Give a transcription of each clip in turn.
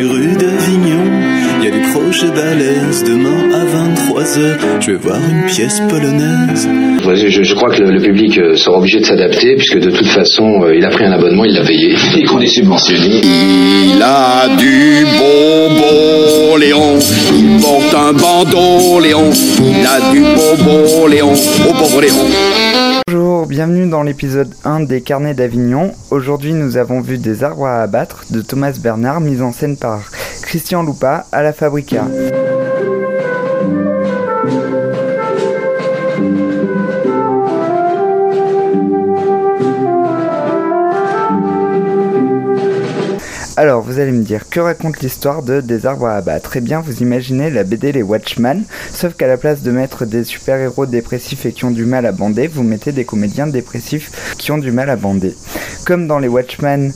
les rues d'Avignon, il y a des projets balèzes. Demain à 23h, je vais voir une pièce polonaise. Je, je crois que le, le public euh, sera obligé de s'adapter, puisque de toute façon, euh, il a pris un abonnement, il l'a payé. Et qu'on est subventionné. Il a du bonbon, Léon. Il porte un bandeau, Léon. Il a du bonbon, Léon. Au pauvre Léon. Bienvenue dans l'épisode 1 des Carnets d'Avignon. Aujourd'hui, nous avons vu Des arbres à abattre de Thomas Bernard, mise en scène par Christian Loupa à la Fabrica. Alors, vous allez me dire, que raconte l'histoire de Des arbres à abattre? Eh bien, vous imaginez la BD Les Watchmen, sauf qu'à la place de mettre des super-héros dépressifs et qui ont du mal à bander, vous mettez des comédiens dépressifs qui ont du mal à bander. Comme dans Les Watchmen,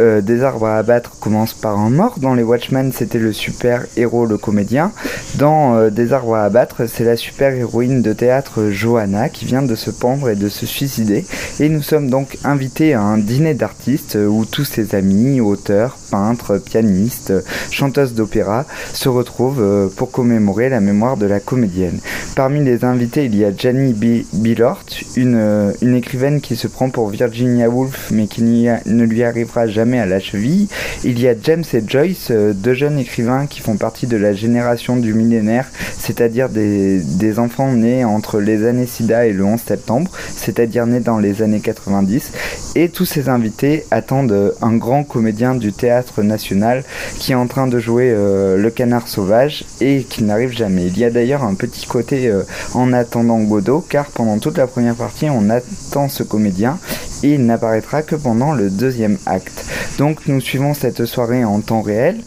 euh, Des arbres à abattre commence par un mort. Dans Les Watchmen, c'était le super-héros, le comédien. Dans euh, Des arbres à abattre, c'est la super-héroïne de théâtre Johanna qui vient de se pendre et de se suicider. Et nous sommes donc invités à un dîner d'artistes euh, où tous ses amis, auteurs, peintres, pianistes, chanteuses d'opéra se retrouvent euh, pour commémorer la mémoire de la comédienne. Parmi les invités, il y a Janie B. Billort, une, euh, une écrivaine qui se prend pour Virginia Woolf mais qui ne lui arrivera jamais à la cheville. Il y a James et Joyce, euh, deux jeunes écrivains qui font partie de la génération du millénaire, c'est-à-dire des, des enfants nés entre les années SIDA et le 11 septembre, c'est-à-dire nés dans les années 90. Et tous ces invités attendent un grand comédien du théâtre national qui est en train de jouer euh, le canard sauvage et qui n'arrive jamais. Il y a d'ailleurs un petit côté euh, en attendant Godot car pendant toute la première partie on attend ce comédien et il n'apparaîtra que pendant le deuxième acte. Donc nous suivons cette soirée en temps réel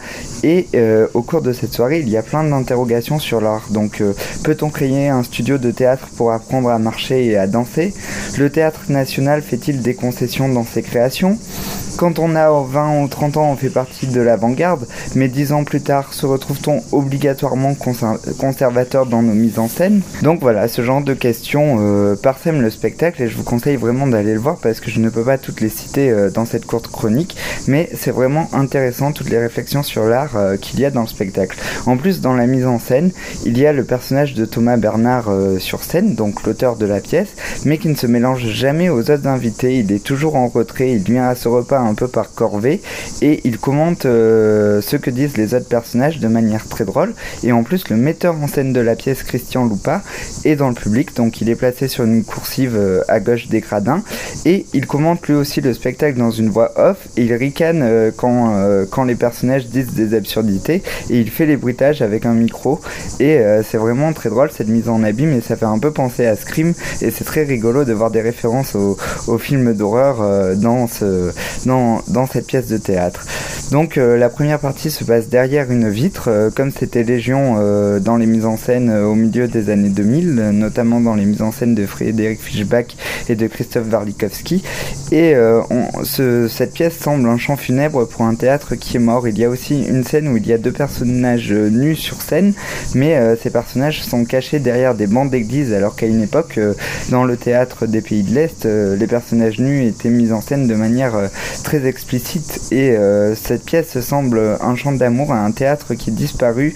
et euh, au cours de cette soirée il y a plein d'interrogations sur l'art. Donc euh, peut-on créer un studio de théâtre pour apprendre à marcher et à danser? Le théâtre national fait-il des concessions dans ses créations? Quand on a 20 ou 30 ans, on fait partie de l'avant-garde, mais 10 ans plus tard, se retrouve-t-on obligatoirement conser- conservateur dans nos mises en scène? Donc voilà, ce genre de questions euh, le spectacle et je vous conseille vraiment d'aller le voir parce que je ne peux pas toutes les citer euh, dans cette courte chronique, mais c'est vraiment intéressant toutes les réflexions sur l'art euh, qu'il y a dans le spectacle. En plus, dans la mise en scène, il y a le personnage de Thomas Bernard euh, sur scène, donc l'auteur de la pièce, mais qui ne se mélange jamais aux autres invités. Il est toujours en retrait, il vient à ce repas un peu par corvée et il commente ce que disent les autres personnages de manière très drôle. Et en plus, le metteur en scène de la pièce, Christian Loupa, est dans le public, donc il est placé sur une coursive à gauche des gradins et il commente lui aussi le spectacle dans une voix off et il ricane euh, quand, euh, quand les personnages disent des absurdités et il fait les bruitages avec un micro et euh, c'est vraiment très drôle cette mise en abîme et ça fait un peu penser à Scream et c'est très rigolo de voir des références au, au film d'horreur dans, ce, dans, dans cette pièce de théâtre. Donc la première partie se passe derrière une vitre, comme c'était Légion dans les mises en scène au milieu des années 2000, euh, notamment dans les mises en scène de Frédéric Fischbach et de Christophe Warlikowski. Et euh, cette pièce semble un chant funèbre pour un théâtre qui est mort. Il y a aussi une scène où il y a deux personnages nus sur scène, mais euh, ces personnages sont cachés derrière des bancs d'église, alors qu'à une époque, euh, dans le théâtre des pays de l'Est, les personnages nus étaient mis en scène de manière très explicite. Et cette pièce semble un chant d'amour à un théâtre qui est disparu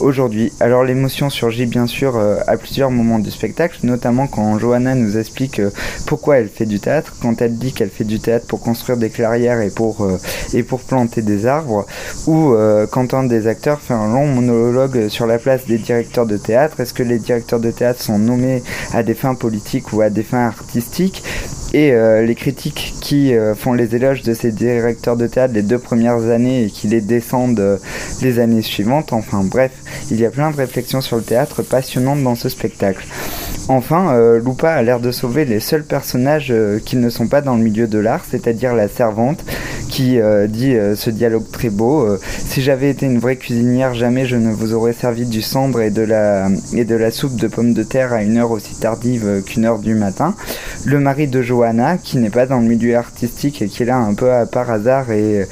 aujourd'hui. Alors l'émotion surgit bien sûr à plusieurs moments du spectacle, notamment quand Johanna nous explique pourquoi elle fait du théâtre, quand elle dit qu'elle fait du théâtre pour construire des clairières et pour, euh, planter des arbres, ou euh, quand un des acteurs fait un long monologue sur la place des directeurs de théâtre. Est-ce que les directeurs de théâtre sont nommés à des fins politiques ou à des fins artistiques? Et euh, les critiques qui font les éloges de ces directeurs de théâtre les deux premières années et qui les descendent les années suivantes. Enfin bref, il y a plein de réflexions sur le théâtre passionnantes dans ce spectacle. Enfin, euh, Lupa a l'air de sauver les seuls personnages euh, qui ne sont pas dans le milieu de l'art, c'est-à-dire la servante qui euh, dit euh, ce dialogue très beau. si j'avais été une vraie cuisinière, jamais je ne vous aurais servi du cendre et de la, et de la soupe de pommes de terre à une heure aussi tardive qu'une heure du matin. Le mari de Johanna, qui n'est pas dans le milieu artistique et qui est là un peu à par hasard et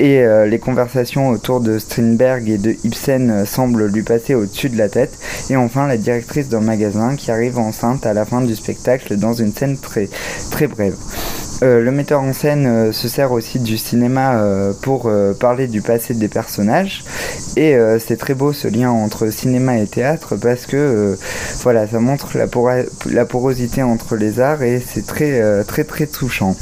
et euh, les conversations autour de Strindberg et de Ibsen euh, semblent lui passer au-dessus de la tête. Et enfin, la directrice d'un magasin qui arrive enceinte à la fin du spectacle dans une scène très, très brève. Euh, le metteur en scène se sert aussi du cinéma pour parler du passé des personnages et c'est très beau ce lien entre cinéma et théâtre parce que voilà ça montre la, la porosité entre les arts et c'est très très très touchant.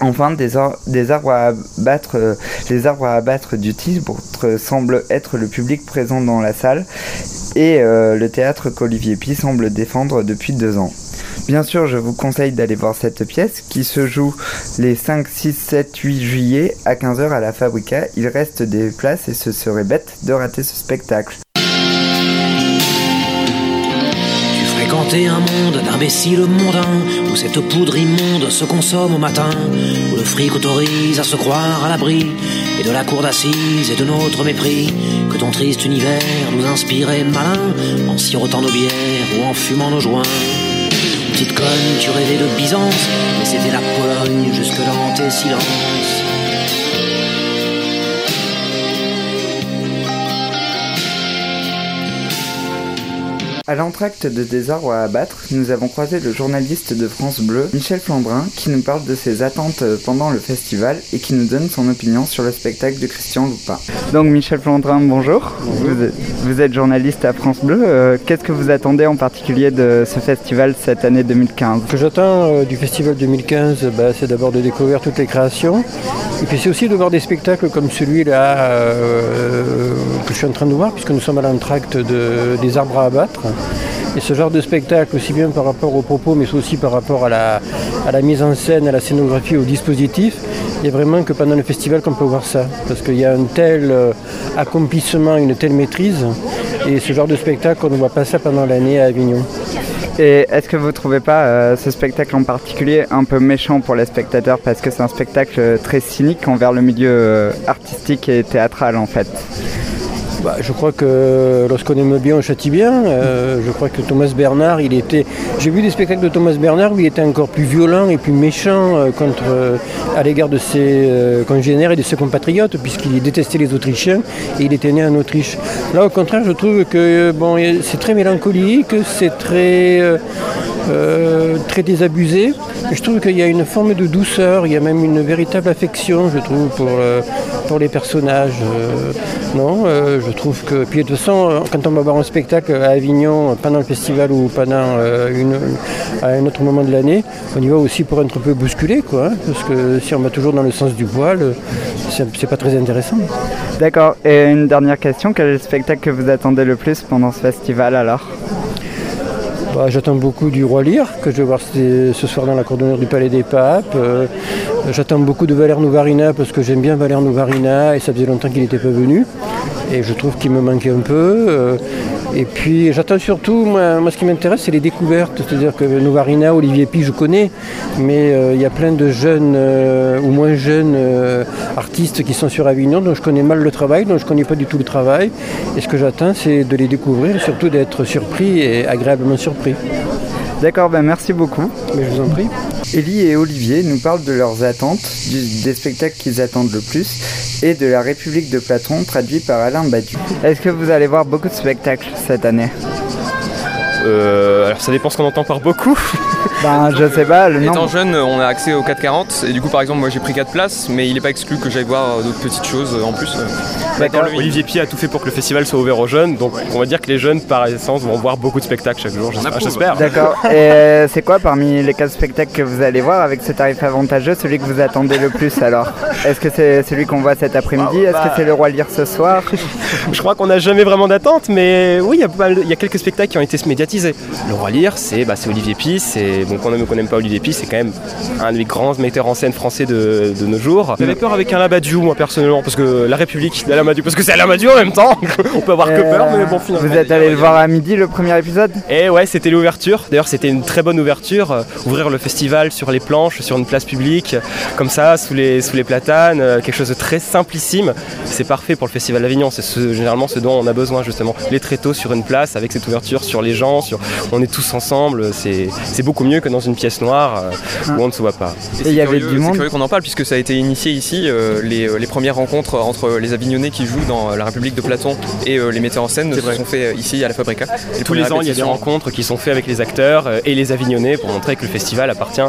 Enfin, des, ar- des arbres à abattre, euh, les arbres à abattre du titre semblent être le public présent dans la salle et euh, le théâtre qu'Olivier Pi semble défendre depuis deux ans. Bien sûr, je vous conseille d'aller voir cette pièce qui se joue les 5, 6, 7, 8 juillet à 15h à la Fabrica. Il reste des places et ce serait bête de rater ce spectacle. Un monde d'imbéciles mondains où cette poudre immonde se consomme au matin, où le fric autorise à se croire à l'abri et de la cour d'assises et de notre mépris, que ton triste univers nous inspirait malin en sirotant nos bières ou en fumant nos joints. Petite conne, tu rêvais de Byzance, mais c'était la Pologne jusque dans tes silences. À l'entracte de Des arbres à abattre, nous avons croisé le journaliste de France Bleu, Michel Flandrin, qui nous parle de ses attentes pendant le festival et qui nous donne son opinion sur le spectacle de Christian Loupin. Donc Michel Flandrin, bonjour. Vous, êtes, vous êtes journaliste à France Bleu. Euh, Qu'est-ce que vous attendez en particulier de ce festival cette année 2015 Ce que j'attends euh, du festival 2015, bah, c'est d'abord de découvrir toutes les créations. Et puis c'est aussi de voir des spectacles comme celui-là euh, que je suis en train de voir, puisque nous sommes à l'entracte de, des arbres à abattre. Et ce genre de spectacle, aussi bien par rapport aux propos, mais aussi par rapport à la, mise en scène, à la scénographie, au dispositif, il n'y a vraiment que pendant le festival qu'on peut voir ça. Parce qu'il y a un tel euh, accomplissement, une telle maîtrise. Et ce genre de spectacle, on ne voit pas ça pendant l'année à Avignon. Et est-ce que vous trouvez pas euh, ce spectacle en particulier un peu méchant pour les spectateurs parce que c'est un spectacle euh, très cynique envers le milieu artistique et théâtral en fait? Bah, je crois que lorsqu'on aime bien, on châtie bien. Euh, je crois que Thomas Bernard, il était. J'ai vu des spectacles de Thomas Bernard où il était encore plus violent et plus méchant euh, contre, euh, à l'égard de ses congénères et de ses compatriotes, puisqu'il détestait les Autrichiens et il était né en Autriche. Là, au contraire, je trouve que bon, c'est très mélancolique, c'est très. Euh, très désabusé. Je trouve qu'il y a une forme de douceur, il y a même une véritable affection, je trouve, pour, euh, pour les personnages. euh, non, je trouve que. Puis de toute façon, quand on va voir un spectacle à Avignon pendant le festival ou pendant une, à un autre moment de l'année, on y va aussi pour être un peu bousculé, quoi. hein, parce que si on va toujours dans le sens du poil, c'est pas très intéressant. D'accord. Et une dernière question, quel est le spectacle que vous attendez le plus pendant ce festival alors? Bah, J'attends beaucoup du Roi Lyre, que je vais voir ce ce soir dans la cour d'honneur du Palais des Papes. Euh, J'attends beaucoup de Valère Nouvarina, parce que j'aime bien Valère Nouvarina, et ça faisait longtemps qu'il n'était pas venu. Et je trouve qu'il me manquait un peu. Euh, et puis j'attends surtout, moi, ce qui m'intéresse, c'est les découvertes. C'est-à-dire que Nouvarina, Olivier Pi, je connais, mais euh, il y a plein de jeunes euh, ou moins jeunes artistes qui sont sur Avignon, dont je connais mal le travail, dont je ne connais pas du tout le travail. Et ce que j'attends, c'est de les découvrir et surtout d'être surpris et agréablement surpris. D'accord, ben merci beaucoup. Mais je vous en prie. Élie et Olivier nous parlent de leurs attentes, du- des spectacles qu'ils attendent le plus et de la République de Platon traduit par Alain Badu. Est-ce que vous allez voir beaucoup de spectacles cette année? Euh, alors ça dépend ce qu'on entend par beaucoup. Ben je sais pas, le Étant nombre. jeune, on a accès au 440 et du coup par exemple moi j'ai pris 4 places mais il n'est pas exclu que j'aille voir euh, d'autres petites choses euh, en plus. D'accord. Olivier Pi a tout fait pour que le festival soit ouvert aux jeunes donc on va dire que les jeunes par essence vont voir beaucoup de spectacles chaque jour, j'espère. j'espère. D'accord. Et euh, c'est quoi parmi les quatre spectacles que vous allez voir avec ce tarif avantageux, celui que vous attendez le plus alors? Est-ce que c'est celui qu'on voit cet après-midi? Est-ce que c'est le roi lire ce soir? Je crois qu'on n'a jamais vraiment d'attente mais oui il y, a y quelques spectacles qui ont été médiatisés. Le Roi Lire c'est bah, c'est Olivier Pi, c'est bon qu'on aime ou qu'on n'aime pas Olivier Pi, c'est quand même un des grands metteurs en scène français de, de nos jours. J'avais peur avec Alain Badiou moi personnellement parce que la République d'Alain Badiou parce que c'est Alain Badiou en même temps. On peut avoir que peur mais bon finalement. Vous êtes allé le voir à midi le premier épisode? Et ouais, c'était l'ouverture. D'ailleurs, c'était une très bonne ouverture. Euh, ouvrir le festival sur les planches, sur une place publique, comme ça, sous les, sous les platanes, euh, quelque chose de très simplissime. C'est parfait pour le festival d'Avignon. C'est ce- généralement ce dont on a besoin, justement. Les tréteaux sur une place, avec cette ouverture sur les gens, sur on est tous ensemble. C'est c'est beaucoup beaucoup mieux que dans une pièce noire euh, où on ne se voit pas. Et il y avait du C'est monde. curieux qu'on en parle puisque ça a été initié ici, euh, les, euh, les premières rencontres entre les Avignonnais qui jouent dans La République de Platon et euh, les metteurs en scène se vrai. sont fait ici à la Fabrica. Les Tous les ans, il y a des rencontres qui sont faites avec les acteurs et les Avignonnais pour montrer que le festival appartient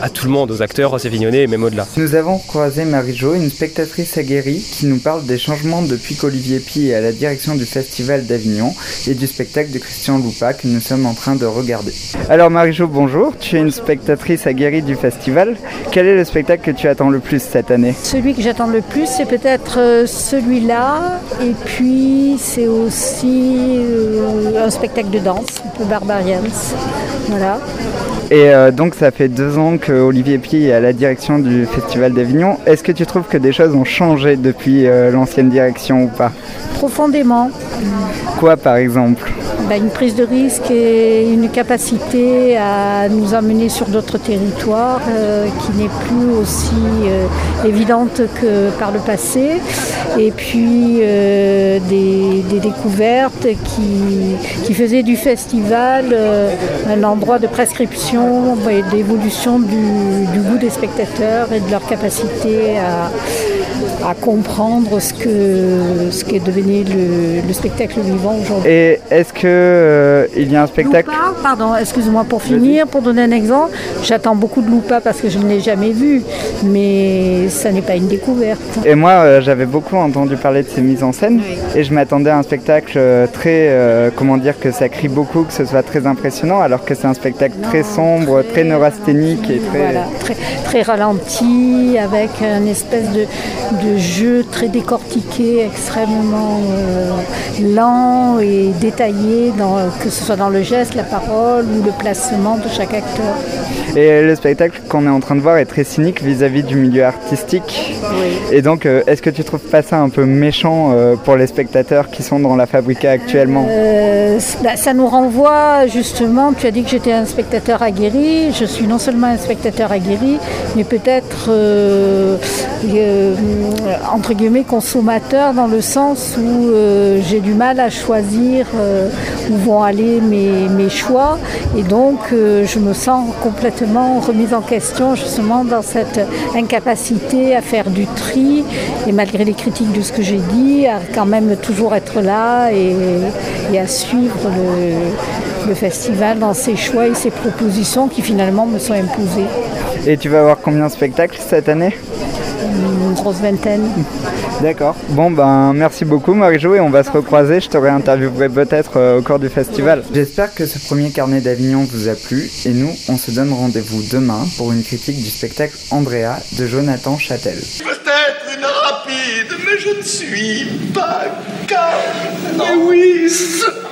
à tout le monde, aux acteurs, aux Avignonnais et même au-delà. Nous avons croisé Marie-Jo, une spectatrice aguerrie, qui nous parle des changements depuis qu'Olivier Pi est à la direction du Festival d'Avignon et du spectacle de Christian Loupa que nous sommes en train de regarder. Alors Marie-Jo, bonjour, tu es une spectatrice aguerrie du festival. Quel est le spectacle que tu attends le plus cette année Celui que j'attends le plus, c'est peut-être euh, celui-là. Et puis, c'est aussi euh, un spectacle de danse, un peu Barbarians. Voilà. Et euh, donc ça fait deux ans que Olivier Pi est à la direction du Festival d'Avignon. Est-ce que tu trouves que des choses ont changé depuis euh, l'ancienne direction ou pas? Profondément. Quoi par exemple? Ben, une prise de risque et une capacité à nous amener sur d'autres territoires euh, qui n'est plus aussi euh, évidente que par le passé. Et puis euh, des, découvertes qui, qui faisaient du festival un endroit de prescription et d'évolution du goût des spectateurs et de leur capacité à, à comprendre ce que ce qu'est devenu le, le spectacle vivant aujourd'hui. Et est-ce que euh, il y a un spectacle Loupa, pardon, excuse-moi pour finir, pour donner un exemple, j'attends beaucoup de Loupa parce que je ne l'ai jamais vu, mais ça n'est pas une découverte. Et moi, euh, j'avais beaucoup entendu parler de ces mises en scène et je m'attendais à un spectacle euh, très, euh, comment dire, que ça crie beaucoup, que ce soit très impressionnant, alors que c'est un spectacle très sombre, très neurasthénique et très. Voilà, très, très ralenti, avec un espèce de, de jeu très décortiqué, extrêmement euh, lent et détaillé, dans, que ce soit dans le geste, la parole ou le placement de chaque acteur. Et le spectacle qu'on est en train de voir est très cynique vis-à-vis du milieu artistique. Et donc, euh, est-ce que tu trouves pas ça un peu méchant euh, pour les spectateurs qui sont dans la Fabrica actuellement? Euh, bah, ça nous renvoie justement, tu as dit que j'étais un spectateur aguerri, je suis non seulement un spectateur aguerri, mais peut-être euh, entre guillemets consommateur dans le sens où euh, j'ai du mal à choisir euh, où vont aller mes, mes choix. Et donc euh, je me sens complètement remise en question justement dans cette incapacité à faire du tri. Et malgré les critiques de ce que j'ai dit, à quand même toujours être là et, et à suivre le, le festival dans ses choix et ses propositions qui finalement me sont imposées. Et tu vas avoir combien de spectacles cette année? Une grosse vingtaine. D'accord. Bon ben merci beaucoup Marie-Jo et on va se recroiser. Je te réinterviewerai peut-être euh, au cours du festival. J'espère que ce premier carnet d'Avignon vous a plu et nous on se donne rendez-vous demain pour une critique du spectacle Andrea de Jonathan Châtel. Peut-être une rapide, mais je ne suis pas calme. Louise